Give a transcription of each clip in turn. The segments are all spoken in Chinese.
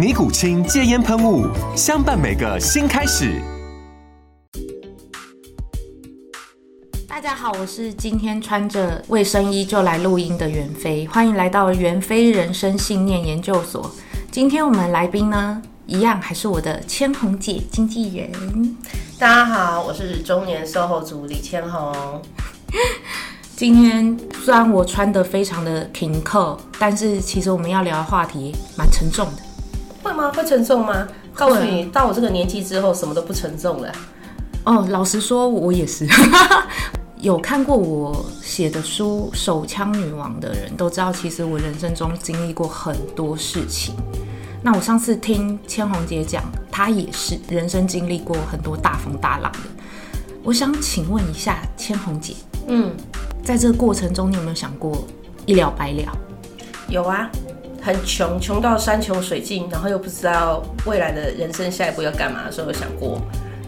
尼古清戒烟喷雾，相伴每个新开始。大家好，我是今天穿着卫生衣就来录音的袁飞，欢迎来到袁飞人生信念研究所。今天我们来宾呢，一样还是我的千红姐经纪人。大家好，我是中年售后组李千红。今天虽然我穿的非常的停课，但是其实我们要聊的话题蛮沉重的。会吗？会沉重吗？告诉你，到我这个年纪之后，什么都不沉重了。哦，老实说，我也是。有看过我写的书《手枪女王》的人都知道，其实我人生中经历过很多事情。那我上次听千红姐讲，她也是人生经历过很多大风大浪的。我想请问一下千红姐，嗯，在这个过程中，你有没有想过一了百了？有啊。很穷，穷到山穷水尽，然后又不知道未来的人生下一步要干嘛的时候，有想过，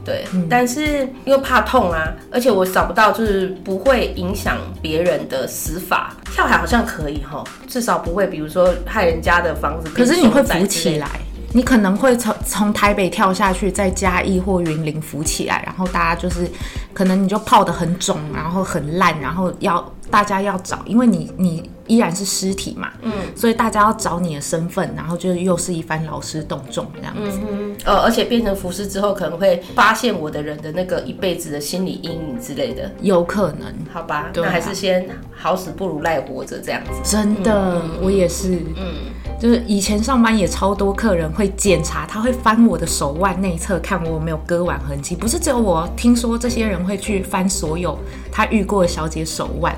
对，嗯、但是因为怕痛啊，而且我找不到就是不会影响别人的死法，跳海好像可以哈，至少不会，比如说害人家的房子。可是你会浮起来，你可能会从从台北跳下去，在嘉义或云林浮起来，然后大家就是可能你就泡得很肿，然后很烂，然后要大家要找，因为你你。依然是尸体嘛，嗯，所以大家要找你的身份，然后就又是一番劳师动众这样子，嗯呃，而且变成浮尸之后，可能会发现我的人的那个一辈子的心理阴影之类的，有可能，好吧，那还是先好死不如赖活着这样子，真的，嗯，我也是，嗯，就是以前上班也超多客人会检查，他会翻我的手腕内侧看我有没有割腕痕迹，不是只有我，听说这些人会去翻所有他遇过的小姐手腕，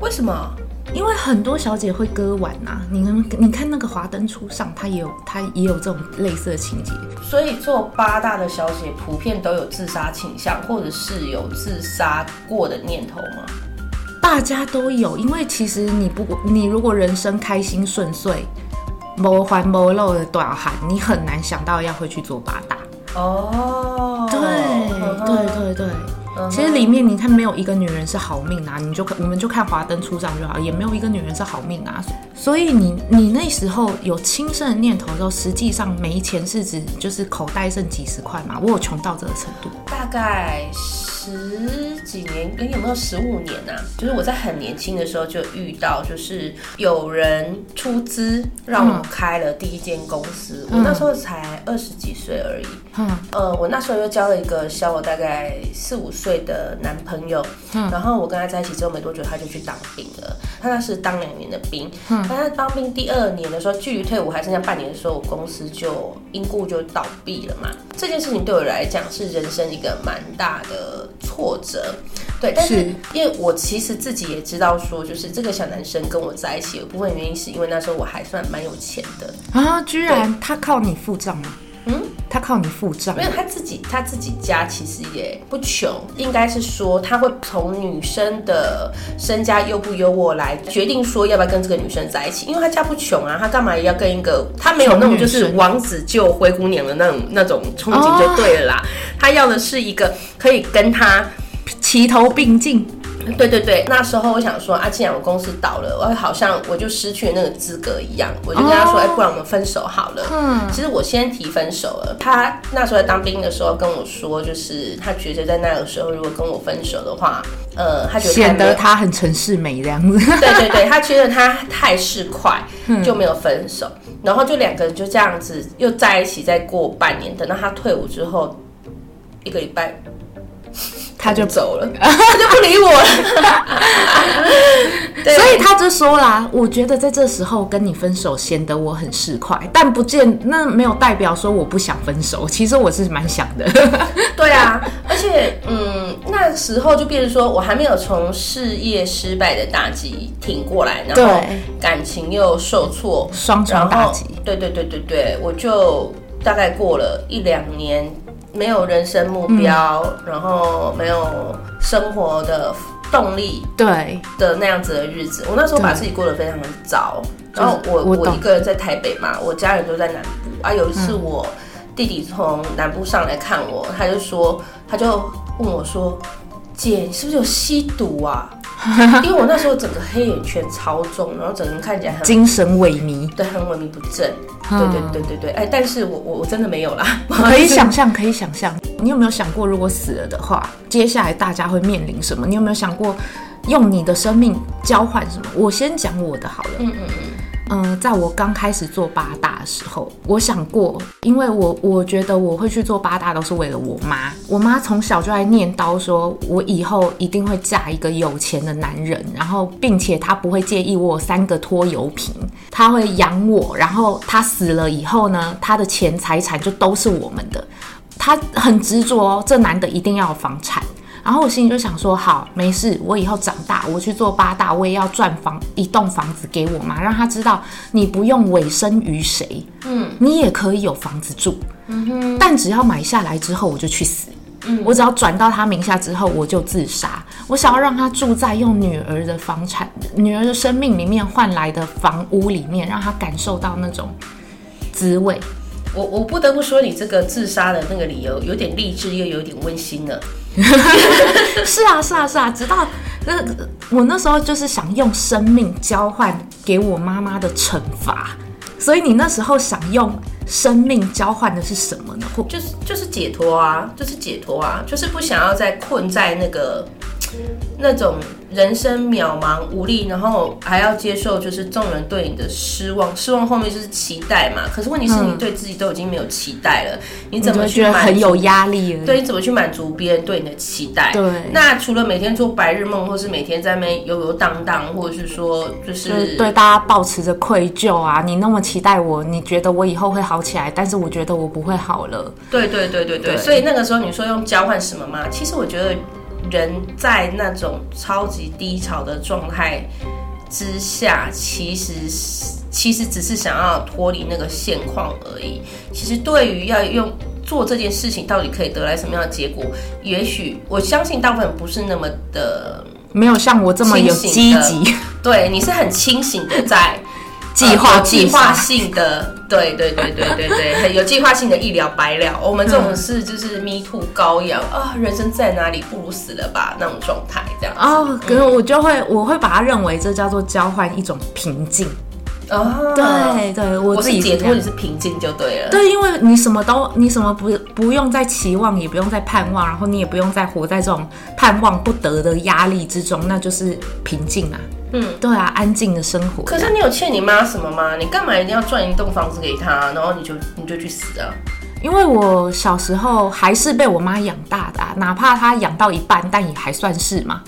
为什么？因为很多小姐会割腕呐，你们你看那个华灯初上，她也有她也有这种类似的情节。所以做八大的小姐普遍都有自杀倾向，或者是有自杀过的念头吗？大家都有，因为其实你不你如果人生开心顺遂，没欢没漏的大汉，你很难想到要会去做八大。哦，对对对对。其实里面你看，没有一个女人是好命啊！你就看我们就看华灯初上就好，也没有一个女人是好命啊！所以你你那时候有轻生的念头的时候，实际上没钱是指就是口袋剩几十块嘛？我有穷到这个程度，大概十几年，你有没有十五年啊？就是我在很年轻的时候就遇到，就是有人出资让我开了第一间公司，嗯、我那时候才二十几岁而已。嗯，呃，我那时候又交了一个小我大概四五岁。岁的男朋友，嗯，然后我跟他在一起之后没多久，他就去当兵了。他那是当两年的兵，嗯，但他当兵第二年的时候，距离退伍还剩下半年的时候，我公司就因故就倒闭了嘛。这件事情对我来讲是人生一个蛮大的挫折，对。但是因为我其实自己也知道说，就是这个小男生跟我在一起有部分原因是因为那时候我还算蛮有钱的啊，居然他靠你付账吗？嗯，他靠你付账？没有，他自己他自己家其实也不穷，应该是说他会从女生的身家优不优渥来决定说要不要跟这个女生在一起，因为他家不穷啊，他干嘛也要跟一个他没有那种就是王子救灰姑娘的那种那种憧憬就对了啦，哦，他要的是一个可以跟他齐头并进。对对对，那时候我想说啊，既然我公司倒了，我好像我就失去了那个资格一样，我就跟他说，哎、oh. 欸，不然我们分手好了。嗯，其实我先提分手了。他那时候在当兵的时候跟我说，就是他觉得在那个时候如果跟我分手的话，呃，他觉得显得他很城市美这样子。对对对，他觉得他太市侩，就没有分手。然后就两个人就这样子又在一起，再过半年，等到他退伍之后，一个礼拜。他就走了，他就不理我了。所以他就说啦，我觉得在这时候跟你分手显得我很市侩，但不见那没有代表说我不想分手，其实我是蛮想的。对啊，而且嗯，那时候就变成说我还没有从事业失败的打击挺过来，然后感情又受挫，双重打击。对对对对对，我就大概过了一两年。没有人生目标，嗯、然后没有生活的动力，对的那样子的日子，我那时候把自己过得非常的糟。然后我我，我一个人在台北嘛，我家人都在南部啊。有一次我弟弟从南部上来看我，他就说，他就问我说：“姐，你是不是有吸毒啊？” 因为我那时候整个黑眼圈超重，然后整个人看起来很精神萎靡，对，很萎靡不振。对对对对对，哎，但是我我我真的没有啦。可以想象，可以想象。你有没有想过，如果死了的话，接下来大家会面临什么？你有没有想过，用你的生命交换什么？我先讲我的好了。嗯嗯嗯。嗯、在我刚开始做八大的时候，我想过，因为我我觉得我会去做八大都是为了我妈。我妈从小就在念叨说，我以后一定会嫁一个有钱的男人，然后并且他不会介意我三个拖油瓶，他会养我，然后他死了以后呢，他的钱财产就都是我们的。他很执着哦，这男的一定要有房产。然后我心里就想说，好，没事，我以后长大，我去做八大，我也要赚房一栋房子给我妈，让她知道你不用委身于谁，嗯，你也可以有房子住，嗯哼，但只要买下来之后我就去死，嗯，我只要转到他名下之后我就自杀，我想要让他住在用女儿的房产、女儿的生命里面换来的房屋里面，让他感受到那种滋味。我我不得不说，你这个自杀的那个理由有点励志，又有点温馨了。是啊，是啊，是啊，直到那我那时候就是想用生命交换给我妈妈的惩罚，所以你那时候想用生命交换的是什么呢？就是就是解脱啊，就是解脱啊，就是不想要再困在那个那种。人生渺茫无力，然后还要接受就是众人对你的失望，失望后面就是期待嘛。可是问题是你对自己都已经没有期待了，嗯、你怎么去满？很有压力了。对，你怎么去满足别人对你的期待？对。那除了每天做白日梦，或是每天在那边游游荡荡，或者是说就是，对大家保持着愧疚啊，你那么期待我，你觉得我以后会好起来，但是我觉得我不会好了。对对对对对。对所以那个时候你说用交换什么吗？其实我觉得。人在那种超级低潮的状态之下，其实其实只是想要脱离那个现况而已。其实对于要用做这件事情，到底可以得来什么样的结果，也许我相信大部分不是那么的，没有像我这么有积极。对，你是很清醒的在。计划计划性的，对对对对对对，很 有计划性的一了百了。我们这种是 就是 me too 羔羊啊，人生在哪里不如死了吧那种状态，这样哦。可是我就会我会把它认为这叫做交换一种平静哦。对对，我自己解脱你是平静就对了。对，因为你什么都你什么不不用再期望，也不用再盼望，然后你也不用再活在这种盼望不得的压力之中，那就是平静啊。嗯，对啊，安静的生活。可是你有欠你妈什么吗？你干嘛一定要赚一栋房子给她，然后你就你就去死啊？因为我小时候还是被我妈养大的啊，哪怕她养到一半，但也还算是嘛。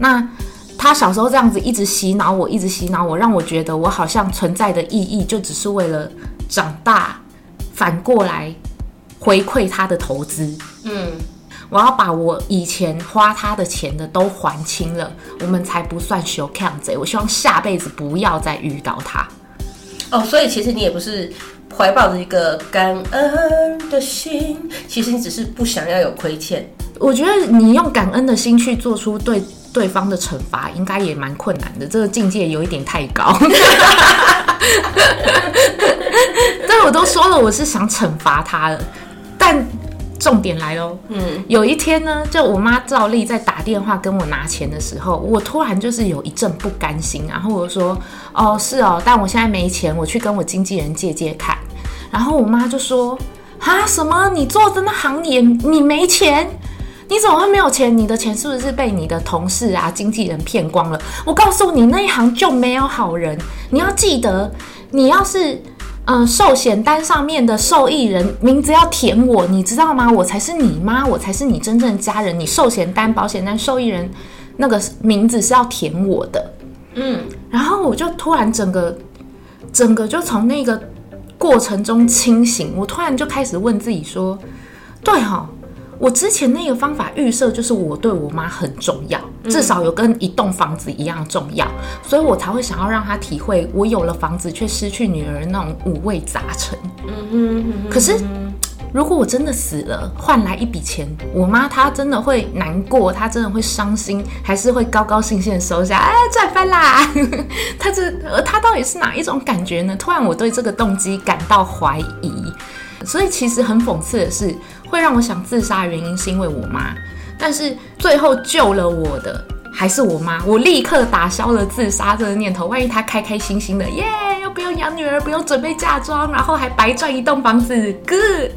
那她小时候这样子一直洗脑我，一直洗脑我，让我觉得我好像存在的意义就只是为了长大，反过来回馈她的投资。嗯。我要把我以前花他的钱的都还清了，我们才不算修康贼。我希望下辈子不要再遇到他。哦，所以其实你也不是怀抱着一个感恩的心，其实你只是不想要有亏欠。我觉得你用感恩的心去做出对对方的惩罚，应该也蛮困难的。这个境界有一点太高。但我都说了，我是想惩罚他了，但。重点来喽，嗯，有一天呢，就我妈照例在打电话跟我拿钱的时候，我突然就是有一阵不甘心，然后我说，哦，是哦，但我现在没钱，我去跟我经纪人借借看。然后我妈就说，啊，什么？你做的那行业，你没钱？你怎么会没有钱？你的钱是不是被你的同事啊、经纪人骗光了？我告诉你，那一行就没有好人。你要记得，你要是。嗯、寿险单上面的受益人名字要填我，你知道吗？我才是你妈，我才是你真正的家人。你寿险单、保险单受益人那个名字是要填我的。嗯，然后我就突然整个整个就从那个过程中清醒，我突然就开始问自己说：对哈。我之前那个方法预设就是我对我妈很重要，至少有跟一栋房子一样重要，所以我才会想要让她体会我有了房子却失去女儿那种五味杂陈。嗯哼，可是 如果我真的死了，换来一笔钱，我妈她真的会难过，她真的会伤心，还是会高高兴兴的收下？哎，赚翻啦！她这她到底是哪一种感觉呢？突然我对这个动机感到怀疑。所以其实很讽刺的是，会让我想自杀的原因是因为我妈，但是最后救了我的还是我妈。我立刻打消了自杀这个念头。万一她开开心心的，耶，又不用养女儿，不用准备嫁妆，然后还白赚一栋房子，good。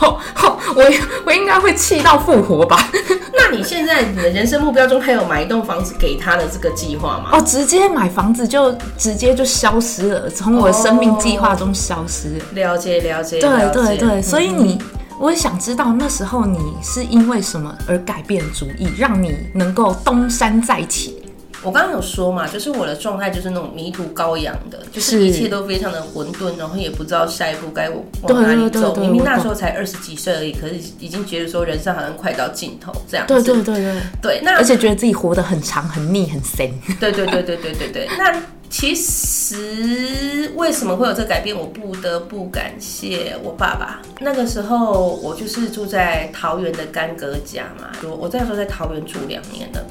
我我应该会气到复活吧。那你现在你的人生目标中还有买一栋房子给他的这个计划吗？哦，直接买房子就直接就消失了，从我的生命计划中消失了。了解了解，对对对，所以你，我也想知道那时候你是因为什么而改变主意，让你能够东山再起。我刚刚有说嘛，就是我的状态就是那种迷途羔羊的，就是一切都非常的混沌，然后也不知道下一步该往哪里走。明明那时候才二十几岁而已，可是已经觉得说人生好像快到尽头这样子。对对对对对，那而且觉得自己活得很长、很腻、很深。对对对对对对对。那其实为什么会有这改变？我不得不感谢我爸爸。那个时候我就是住在桃园的干哥家嘛，我我那时候在桃园住两年了。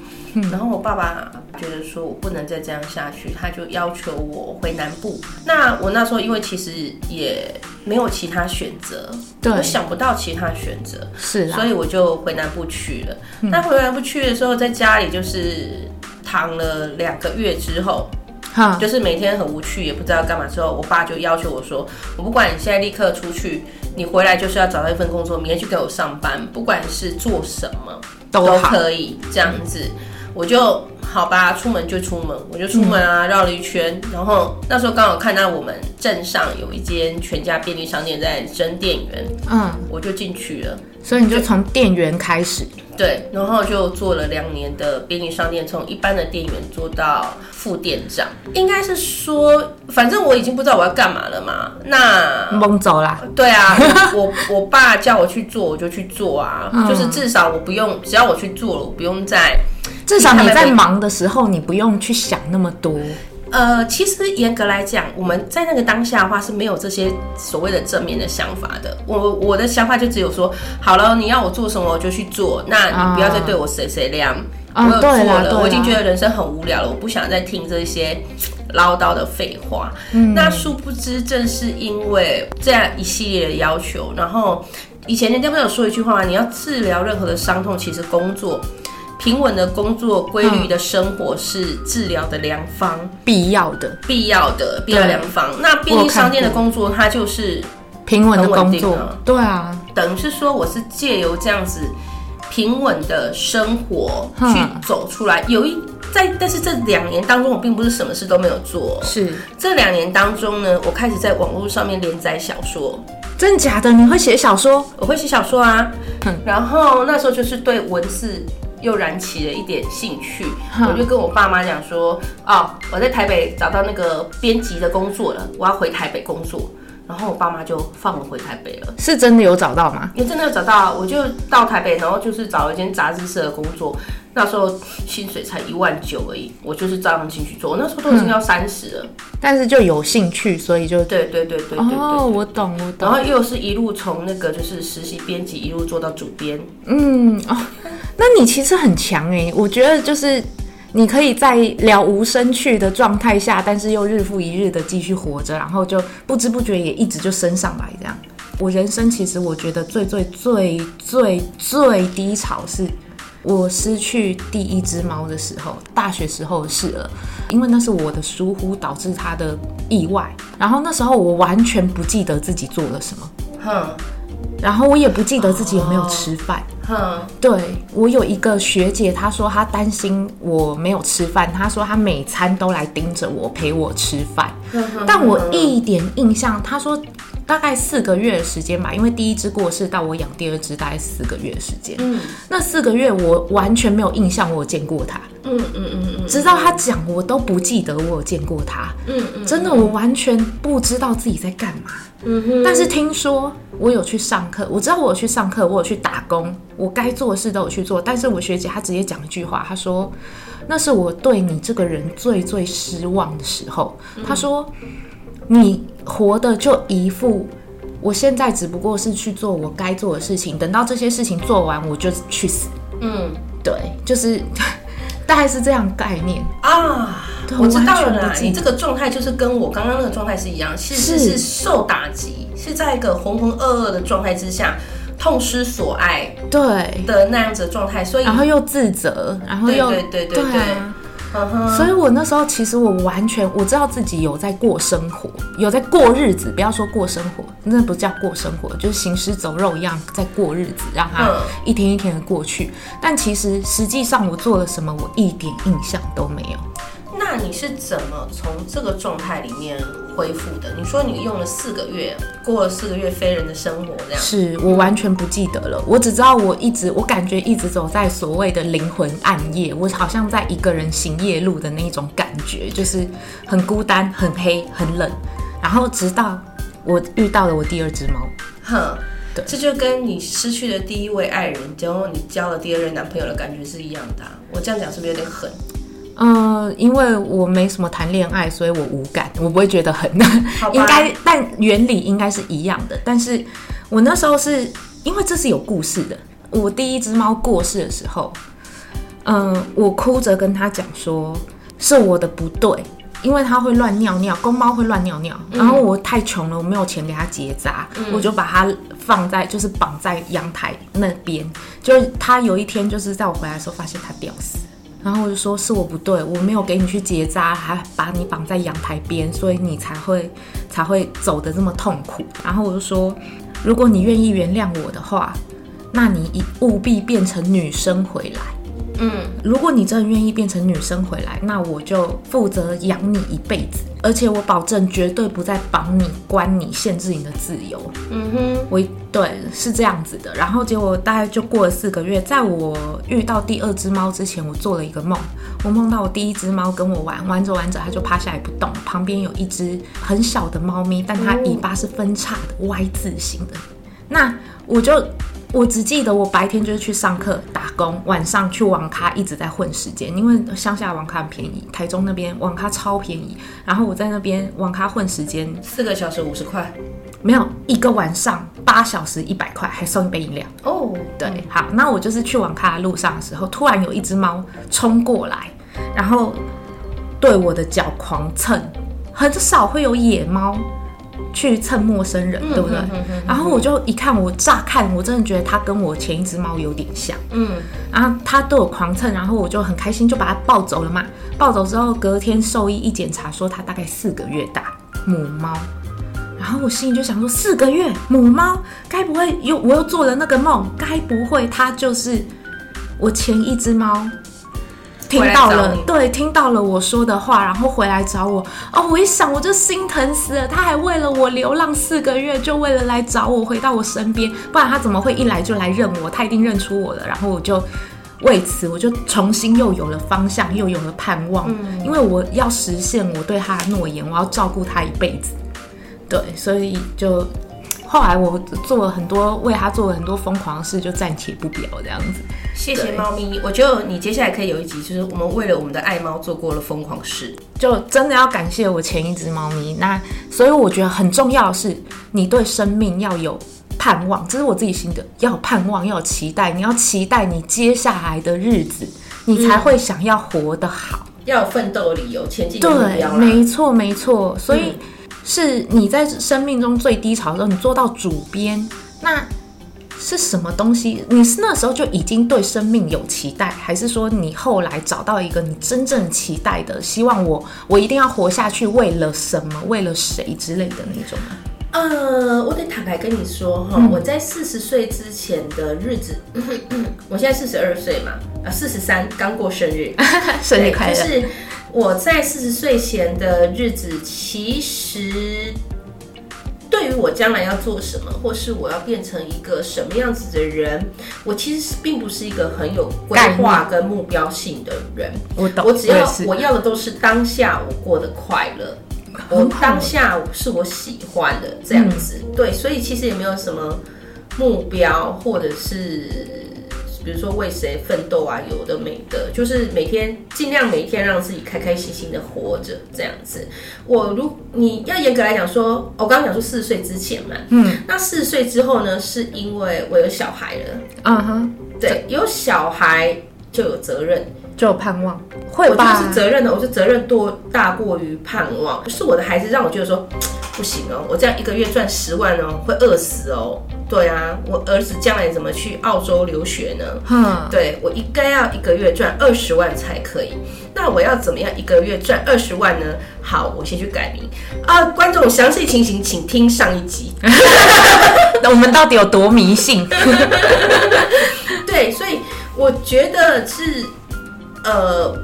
然后我爸爸觉得说我不能再这样下去，他就要求我回南部。那我那时候因为其实也没有其他选择，对，我想不到其他选择，是，所以我就回南部去了。那回南部去的时候，在家里就是躺了两个月之后，就是每天很无趣，也不知道干嘛。之后我爸就要求我说，我不管你现在立刻出去，你回来就是要找到一份工作，明天去给我上班，不管是做什么都可以这样子。我就好吧，出门就出门，我就出门啊，绕了一圈，然后那时候刚好看到我们镇上有一间全家便利商店在征店员，嗯，我就进去了。所以你就从店员开始，对，然后就做了两年的便利商店，从一般的店员做到副店长。应该是说，反正我已经不知道我要干嘛了嘛，那懵走啦。对啊，我我爸叫我去做，我就去做啊，嗯，就是至少我不用，只要我去做了，我不用再。至少你在忙的时候，你不用去想那么多。呃，其实严格来讲，我们在那个当下的话是没有这些所谓的正面的想法的。我我的想法就只有说，好了，你要我做什么我就去做，那你不要再对我谁谁凉。我有做了，我已经觉得人生很无聊了，我不想再听这些唠叨的废话。嗯。那殊不知，正是因为这样一系列的要求，然后以前人家不是有说一句话吗？你要治疗任何的伤痛，其实工作。平稳的工作、规律的生活是治疗的良方，必要的、必要的、必要良方。那便利商店的工作，它就是平稳的工作，对啊，等于是说，我是借由这样子平稳的生活去走出来。有一在，但是这两年当中，我并不是什么事都没有做。是这两年当中呢，我开始在网络上面连载小说。真的假的？你会写小说？我会写小说啊。然后那时候就是对文字。又燃起了一点兴趣，我就跟我爸妈讲说：“哦，我在台北找到那个编辑的工作了，我要回台北工作。”然后我爸妈就放我回台北了。是真的有找到吗？也真的有找到，我就到台北，然后就是找了一间杂志社的工作。那时候薪水才一万九而已，我就是照样进去做。那时候都已经要三十了，但是就有兴趣，所以就对对对对对对。哦，我懂我懂。然后又是一路从那个就是实习编辑一路做到主编。嗯哦。那你其实很强哎，我觉得就是你可以在了无生趣的状态下，但是又日复一日的继续活着，然后就不知不觉也一直就升上来这样。我人生其实我觉得最最最最最低潮是我失去第一只猫的时候，大学时候的事了，因为那是我的疏忽导致它的意外，然后那时候我完全不记得自己做了什么，哼，然后我也不记得自己有没有吃饭。嗯，对，我有一个学姐，她说她担心我没有吃饭，她说她每餐都来盯着我陪我吃饭，但我一点印象，她说。大概四个月的时间吧，因为第一只过世到我养第二只大概四个月的时间。嗯，那四个月我完全没有印象我有见过他。嗯嗯嗯嗯，直到他讲我都不记得我有见过他。嗯嗯，真的我完全不知道自己在干嘛。嗯哼，但是听说我有去上课，我知道我有去上课，我有去打工，我该做的事都有去做。但是我学姐她直接讲一句话，她说那是我对你这个人最最失望的时候。她说。你活的就一副，我现在只不过是去做我该做的事情，等到这些事情做完，我就去死。嗯，对，就是 大概是这样概念啊。我知道了啦，你这个状态就是跟我刚刚那个状态是一样，其实是受打击，是在一个浑浑噩噩的状态之下，痛失所爱，对的那样子的状态，所以然后又自责，然后又对对对对对。所以，我那时候其实我完全我知道自己有在过生活，有在过日子。不要说过生活，那不叫过生活，就是行尸走肉一样在过日子，让它一天一天的过去。但其实实际上我做了什么，我一点印象都没有。那你是怎么从这个状态里面恢复的？你说你用了四个月，过了四个月非人的生活，这样。是我完全不记得了，我只知道我一直，我感觉一直走在所谓的灵魂暗夜，我好像在一个人行夜路的那种感觉，就是很孤单、很黑、很冷。然后直到我遇到了我第二只猫，哼，对，这就跟你失去了第一位爱人，然后你交了第二任男朋友的感觉是一样的啊。我这样讲是不是有点狠？嗯、呃，因为我没什么谈恋爱，所以我无感，我不会觉得很应该，但原理应该是一样的。但是我那时候是因为这是有故事的。我第一只猫过世的时候，嗯、呃，我哭着跟他讲说是我的不对，因为它会乱尿尿，公猫会乱尿尿，然后我太穷了，我没有钱给它结扎，嗯、我就把它放在就是绑在阳台那边，就是它有一天就是在我回来的时候发现它吊死。然后我就说是我不对，我没有给你去结扎，还把你绑在阳台边，所以你才会才会走的这么痛苦。然后我就说，如果你愿意原谅我的话，那你一务必变成女生回来。嗯，如果你真的愿意变成女生回来，那我就负责养你一辈子，而且我保证绝对不再绑你、关你、限制你的自由。嗯哼，我对是这样子的。然后结果大概就过了四个月，在我遇到第二只猫之前，我做了一个梦，我梦到我第一只猫跟我玩，玩着玩着它就趴下来不动，旁边有一只很小的猫咪，但它尾巴是分叉的 Y 字形的。那我就。我只记得我白天就是去上课打工，晚上去网咖一直在混时间，因为乡下网咖很便宜，台中那边网咖超便宜。然后我在那边网咖混时间，四个小时五十块，没有一个晚上八小时一百块，还送一杯饮料。哦，oh, 对，好，那我就是去网咖的路上的时候，突然有一只猫冲过来，然后对我的脚狂蹭，很少会有野猫。去蹭陌生人，对不对？然后我就一看，我乍看，我真的觉得它跟我前一只猫有点像。嗯，然后它对我狂蹭，然后我就很开心，就把它抱走了嘛。抱走之后，隔天兽医一检查，说它大概四个月大，母猫。然后我心里就想说，四个月母猫，该不会又我又做了那个梦？该不会它就是我前一只猫？听到了，对，听到了我说的话，然后回来找我。哦，我一想，我就心疼死了。他还为了我流浪四个月，就为了来找我，回到我身边。不然他怎么会一来就来认我？他一定认出我了。然后我就为此，我就重新又有了方向，又有了盼望。嗯，因为我要实现我对他的诺言，我要照顾他一辈子。对，所以就。后来我做了很多，为他做了很多疯狂的事，就暂且不表这样子。谢谢猫咪，我觉得你接下来可以有一集，就是我们为了我们的爱猫做过了疯狂事，就真的要感谢我前一只猫咪。那所以我觉得很重要的是，你对生命要有盼望，这是我自己心得，要有盼望，要有期待，你要期待你接下来的日子，你才会想要活得好，嗯、要有奋斗理由前进的目标。对，没错没错，所以。嗯是你在生命中最低潮的时候，你做到主编，那是什么东西？你是那时候就已经对生命有期待，还是说你后来找到一个你真正期待的，希望我我一定要活下去，为了什么，为了谁之类的那种？呃，我得坦白跟你说哈，嗯、我在四十岁之前的日子，我现在四十二岁嘛，啊，四十三刚过生日，生日快乐。就是我在四十岁前的日子，其实对于我将来要做什么，或是我要变成一个什么样子的人，我其实并不是一个很有规划跟目标性的人。我懂，我只要我，我要的都是当下我过得快乐。我当下是我喜欢的这样子，嗯、对，所以其实也没有什么目标，或者是比如说为谁奋斗啊，有的没的，就是每天尽量每一天让自己开开心心的活着这样子。我如你要严格来讲说，我刚刚讲说四十岁之前嘛，嗯，那四十岁之后呢，是因为我有小孩了，嗯哼，对，有小孩就有责任。就有盼望，会吧？我就是责任的，我是责任多大过于盼望。是我的孩子让我觉得说 不行哦，我这样一个月赚十万哦，会饿死哦。对啊，我儿子将来怎么去澳洲留学呢？嗯，对，我应该要一个月赚二十万才可以。那我要怎么样一个月赚二十万呢？好，我先去改名啊。观众详细情形请听上一集。那我们到底有多迷信？对，所以我觉得是。呃，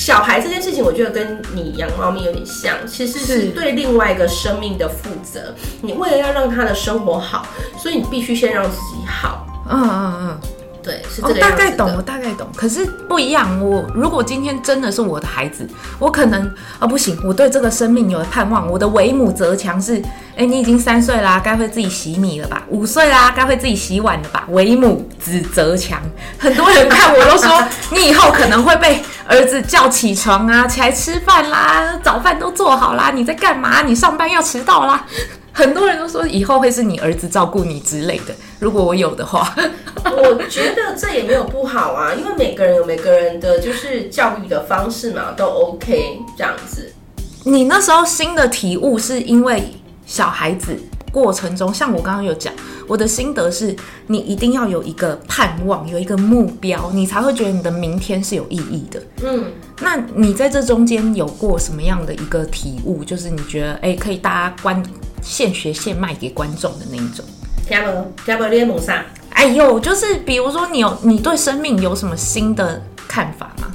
小孩这件事情，我觉得跟你养猫咪有点像，其实是对另外一个生命的负责。你为了要让他的生活好，所以你必须先让自己好。嗯嗯嗯。对，是这个样子的。我大概懂，我大概懂。可是不一样，我如果今天真的是我的孩子，我可能啊、哦、不行，我对这个生命有了盼望。我的为母则强是，哎，你已经三岁啦，该会自己洗米了吧？五岁啦，该会自己洗碗了吧？为母子则强。很多人看我都说，你以后可能会被儿子叫起床啊，起来吃饭啦，早饭都做好啦，你在干嘛？你上班要迟到啦。很多人都说以后会是你儿子照顾你之类的，如果我有的话，我觉得这也没有不好啊，因为每个人有每个人的就是教育的方式嘛，都 OK 这样子。你那时候新的体悟是因为小孩子过程中，像我刚刚有讲，我的心得是你一定要有一个盼望，有一个目标，你才会觉得你的明天是有意义的。嗯，那你在这中间有过什么样的一个体悟？就是你觉得哎，可以大家观。现学现卖给观众的那一种，听不听不你梦啥？哎呦，就是比如说你有你对生命有什么新的看法吗？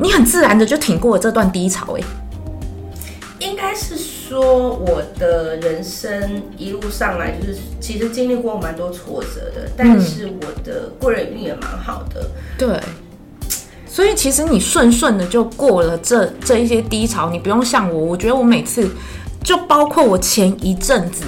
你很自然的就挺过了这段低潮，哎，应该是说我的人生一路上来就是其实经历过蛮多挫折的，但是我的贵人运也蛮好的，嗯、对，所以其实你顺顺的就过了这这一些低潮，你不用像我，我觉得我每次。就包括我前一阵子，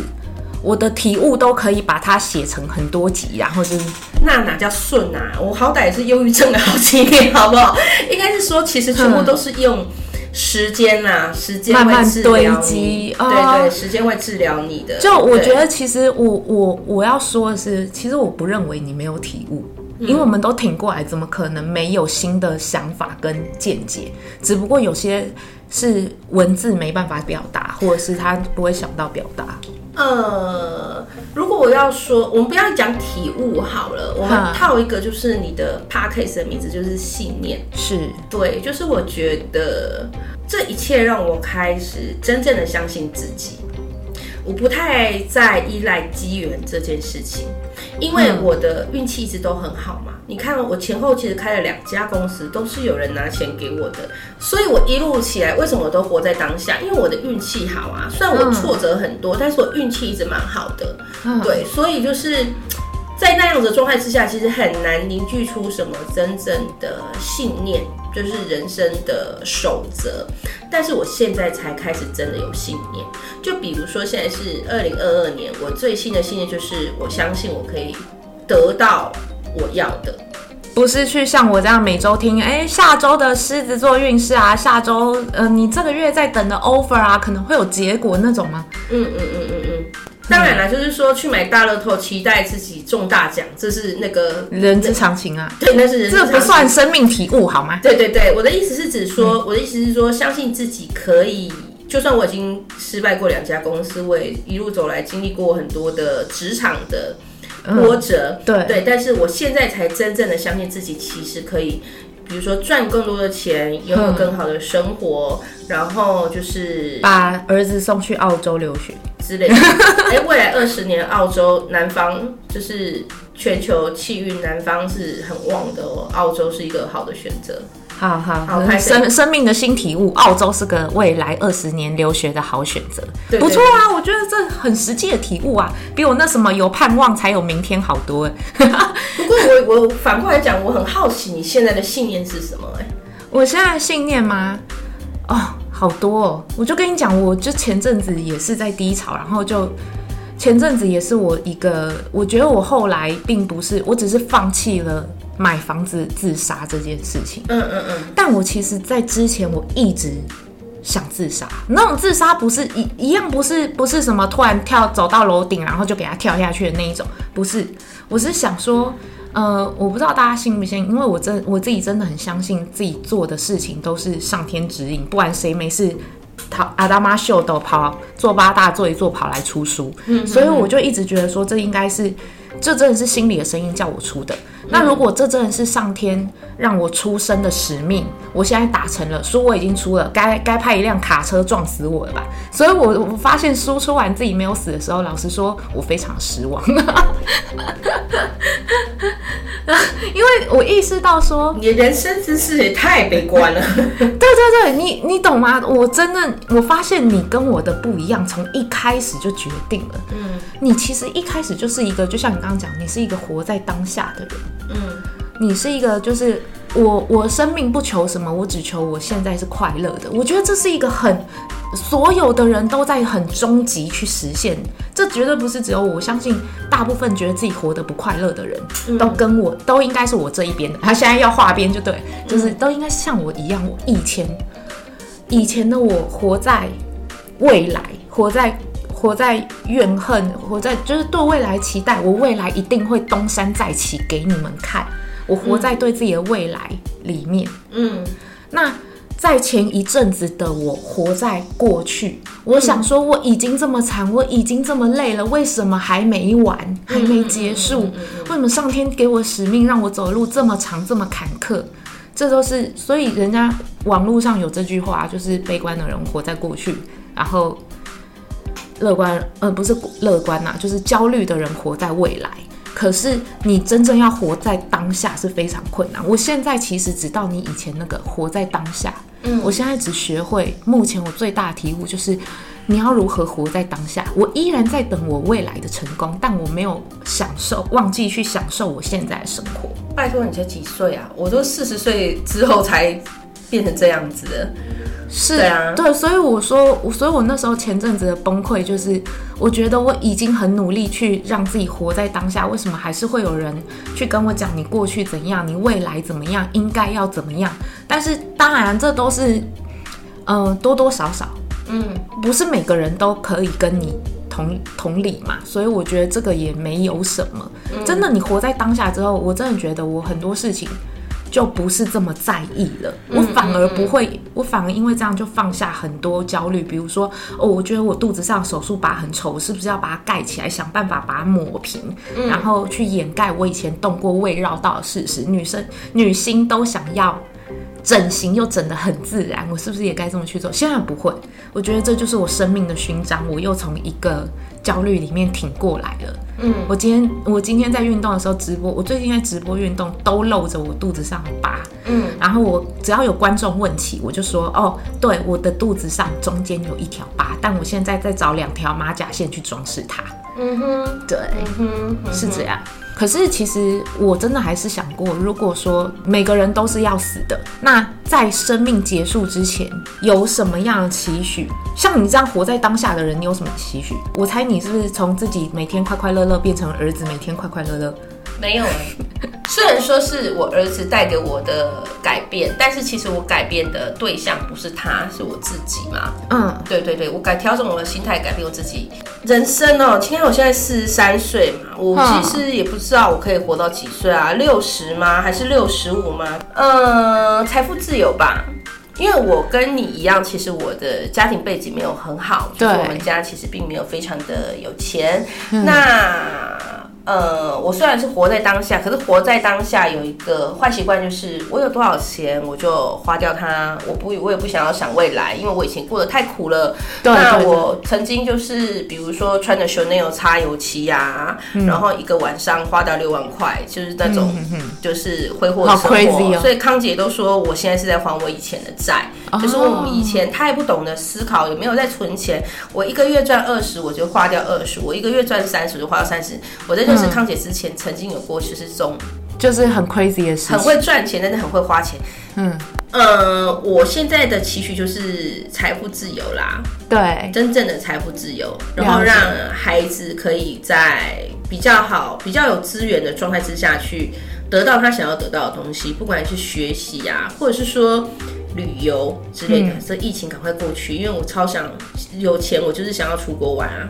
我的体悟都可以把它写成很多集，然后就是那哪叫顺啊？我好歹也是忧郁症了好几年，好不好？应该是说，其实全部都是用时间呐，时间慢慢堆积，对对，时间会治疗你的。就我觉得，其实我我我要说的是，其实我不认为你没有体悟。因为我们都挺过来，怎么可能没有新的想法跟见解？只不过有些是文字没办法表达，或者是他不会想到表达。呃，如果我要说，我们不要讲体悟好了，我们套一个，就是你的 parkase 的名字就是信念，是对，就是我觉得这一切让我开始真正的相信自己。我不太在依赖机缘这件事情，因为我的运气一直都很好嘛。你看，我前后其实开了两家公司，都是有人拿钱给我的，所以我一路起来，为什么我都活在当下？因为我的运气好啊。虽然我挫折很多，但是我运气一直蛮好的。对，所以就是在那样的状态之下，其实很难凝聚出什么真正的信念。就是人生的守则，但是我现在才开始真的有信念。就比如说，现在是二零二二年，我最新的信念就是我相信我可以得到我要的，不是去像我这样每周听，哎、欸，下周的狮子座运势啊，下周呃，你这个月在等的 offer 啊，可能会有结果那种吗？嗯嗯嗯嗯嗯。当然了，就是说去买大乐透，期待自己中大奖，这是那个人之常情啊。对，那是人之常情。这不算生命体悟好吗？对对对，我的意思是指说，嗯、我的意思是说，相信自己可以。就算我已经失败过两家公司，我也一路走来经历过很多的职场的波折。对对，但是我现在才真正的相信自己，其实可以，比如说赚更多的钱，拥有更好的生活，然后就是把儿子送去澳洲留学之类的。哎，未来二十年，澳洲南方就是全球气运南方是很旺的哦，澳洲是一个好的选择。好好好，生生命的新体悟，澳洲是个未来二十年留学的好选择，不错啊，我觉得这很实际的体悟啊，比我那什么有盼望才有明天好多。不过我我反过来讲，我很好奇你现在的信念是什么？哎，我现在的信念吗？哦，好多哦，我就跟你讲，我就前阵子也是在低潮，然后就前阵子也是我一个，我觉得我后来并不是，我只是放弃了。买房子自杀这件事情，嗯嗯嗯，但我其实，在之前我一直想自杀，那种自杀不是一一样，不是不是什么突然跳走到楼顶，然后就给他跳下去的那一种，不是，我是想说，呃，我不知道大家信不信，因为我真我自己真的很相信自己做的事情都是上天指引，不然谁没事，跑阿达玛秀都跑做八大做一做跑来出书，嗯，所以我就一直觉得说，这应该是，这真的是心里的声音叫我出的。那如果这真的是上天让我出生的使命，我现在达成了，书我已经出了，该该派一辆卡车撞死我了吧？所以我我发现书出完自己没有死的时候，老实说，我非常失望。我意识到说，你的人生之事也太悲观了。对对对，你你懂吗？我真的我发现你跟我的不一样，从一开始就决定了。嗯，你其实一开始就是一个，就像你刚刚讲，你是一个活在当下的人。嗯，你是一个，就是我我生命不求什么，我只求我现在是快乐的。我觉得这是一个很。所有的人都在很终极去实现，这绝对不是只有我。我相信大部分觉得自己活得不快乐的人，都跟我都应该是我这一边的。他 现在要划边就对，就是都应该像我一样。我以前以前的我活在未来，活在活在怨恨，活在就是对未来期待，我未来一定会东山再起给你们看。我活在对自己的未来里面，嗯，那。在前一阵子的我活在过去，我想说我已经这么惨，我已经这么累了，为什么还没完，还没结束？为什么上天给我使命，让我走的路这么长，这么坎坷？这都是所以人家网络上有这句话，就是悲观的人活在过去，然后乐观，呃，不是乐观呐，就是焦虑的人活在未来。可是你真正要活在当下是非常困难。我现在其实只到你以前那个活在当下。嗯，我现在只学会，目前我最大的体悟就是，你要如何活在当下。我依然在等我未来的成功，但我没有享受，忘记去享受我现在的生活。拜托，你才几岁啊？我都四十岁之后才变成这样子的。是啊，对，所以我说，所以我那时候前阵子的崩溃，就是我觉得我已经很努力去让自己活在当下，为什么还是会有人去跟我讲你过去怎样，你未来怎么样，应该要怎么样？但是当然，这都是，嗯、呃，多多少少，嗯，不是每个人都可以跟你同同理嘛，所以我觉得这个也没有什么。真的，你活在当下之后，我真的觉得我很多事情。就不是这么在意了，我反而不会，我反而因为这样就放下很多焦虑。比如说，哦，我觉得我肚子上手术疤很丑，我是不是要把它盖起来，想办法把它抹平，然后去掩盖我以前动过胃绕道的事实？女生、女星都想要整形，又整得很自然，我是不是也该这么去做？现在不会，我觉得这就是我生命的勋章，我又从一个焦虑里面挺过来了。嗯，我今天我今天在运动的时候直播，我最近在直播运动都露着我肚子上的疤。嗯，然后我只要有观众问起，我就说哦，对，我的肚子上中间有一条疤，但我现在在找两条马甲线去装饰它。嗯哼，对，嗯哼，是这样。可是其实我真的还是想过，如果说每个人都是要死的，那在生命结束之前有什么样的期许？像你这样活在当下的人，你有什么期许？我猜你是不是从自己每天快快乐乐变成儿子每天快快乐乐？没有哎，虽然说是我儿子带给我的改变，但是其实我改变的对象不是他，是我自己嘛。嗯，对对对，我改调整我的心态，改变我自己。人生哦，今天我现在四十三岁嘛，我其实也不知道我可以活到几岁啊，六十吗？还是六十五吗？嗯，财富自由吧，因为我跟你一样，其实我的家庭背景没有很好，就是我们家其实并没有非常的有钱。嗯、那呃，我虽然是活在当下，可是活在当下有一个坏习惯，就是我有多少钱我就花掉它，我不我也不想要想未来，因为我以前过得太苦了。对，那我曾经就是比如说穿着 Chanel 擦油漆呀、啊嗯，然后一个晚上花掉六万块，就是那种就是挥霍生活。嗯哦、所以康姐都说我现在是在还我以前的债、哦，就是我们以前太不懂得思考，也没有在存钱。我一个月赚二十，我就花掉二十；我一个月赚三十，就花掉三十。我在这。是康姐之前曾经有过，就是这种，就是很 crazy 的事情，很会赚钱，但是很会花钱。嗯，呃，我现在的期许就是财富自由啦，对，真正的财富自由，然后让孩子可以在比较好、比较有资源的状态之下去得到他想要得到的东西，不管是学习啊，或者是说旅游之类的。这、嗯、疫情赶快过去，因为我超想有钱，我就是想要出国玩啊。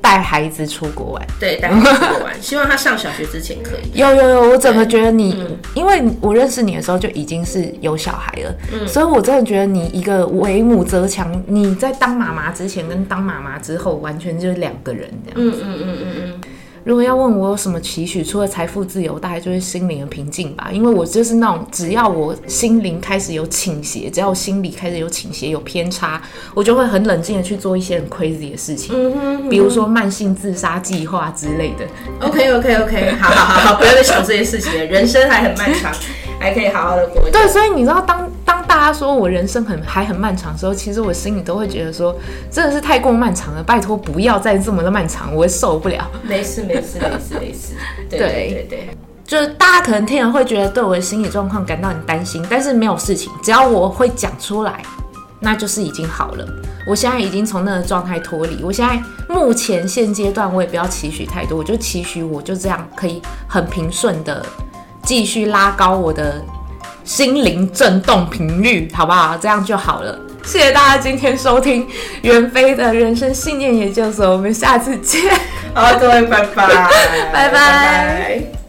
带孩子出国玩，对，带孩子 出国玩，希望他上小学之前可以。有有有，我怎么觉得你、嗯，因为我认识你的时候就已经是有小孩了，嗯，所以我真的觉得你一个为母则强，你在当妈妈之前跟当妈妈之后，完全就是两个人这样子。嗯嗯嗯嗯嗯。如果要问我有什么期许，除了财富自由，大概就是心灵的平静吧。因为我就是那种，只要我心灵开始有倾斜，只要我心里开始有倾斜、有偏差，我就会很冷静的去做一些很 crazy 的事情。嗯哼，嗯哼，比如说慢性自杀计划之类的。OK OK OK，好好好好，不要再想这些事情了，人生还很漫长。还可以好好的过。对，所以你知道，当当大家说我人生很还很漫长的时候，其实我心里都会觉得说，真的是太过漫长了，拜托不要再这么的漫长，我会受不了。没事没事没事没事。对对对对，就是大家可能听了会觉得对我的心理状况感到很担心，但是没有事情，只要我会讲出来，那就是已经好了。我现在已经从那个状态脱离，我现在目前现阶段我也不要期许太多，我就期许我就这样可以很平顺的。继续拉高我的心灵震动频率，好不好？这样就好了。谢谢大家今天收听袁飞的人生信念研究所，我们下次见。好，各位，拜拜，拜拜。拜拜。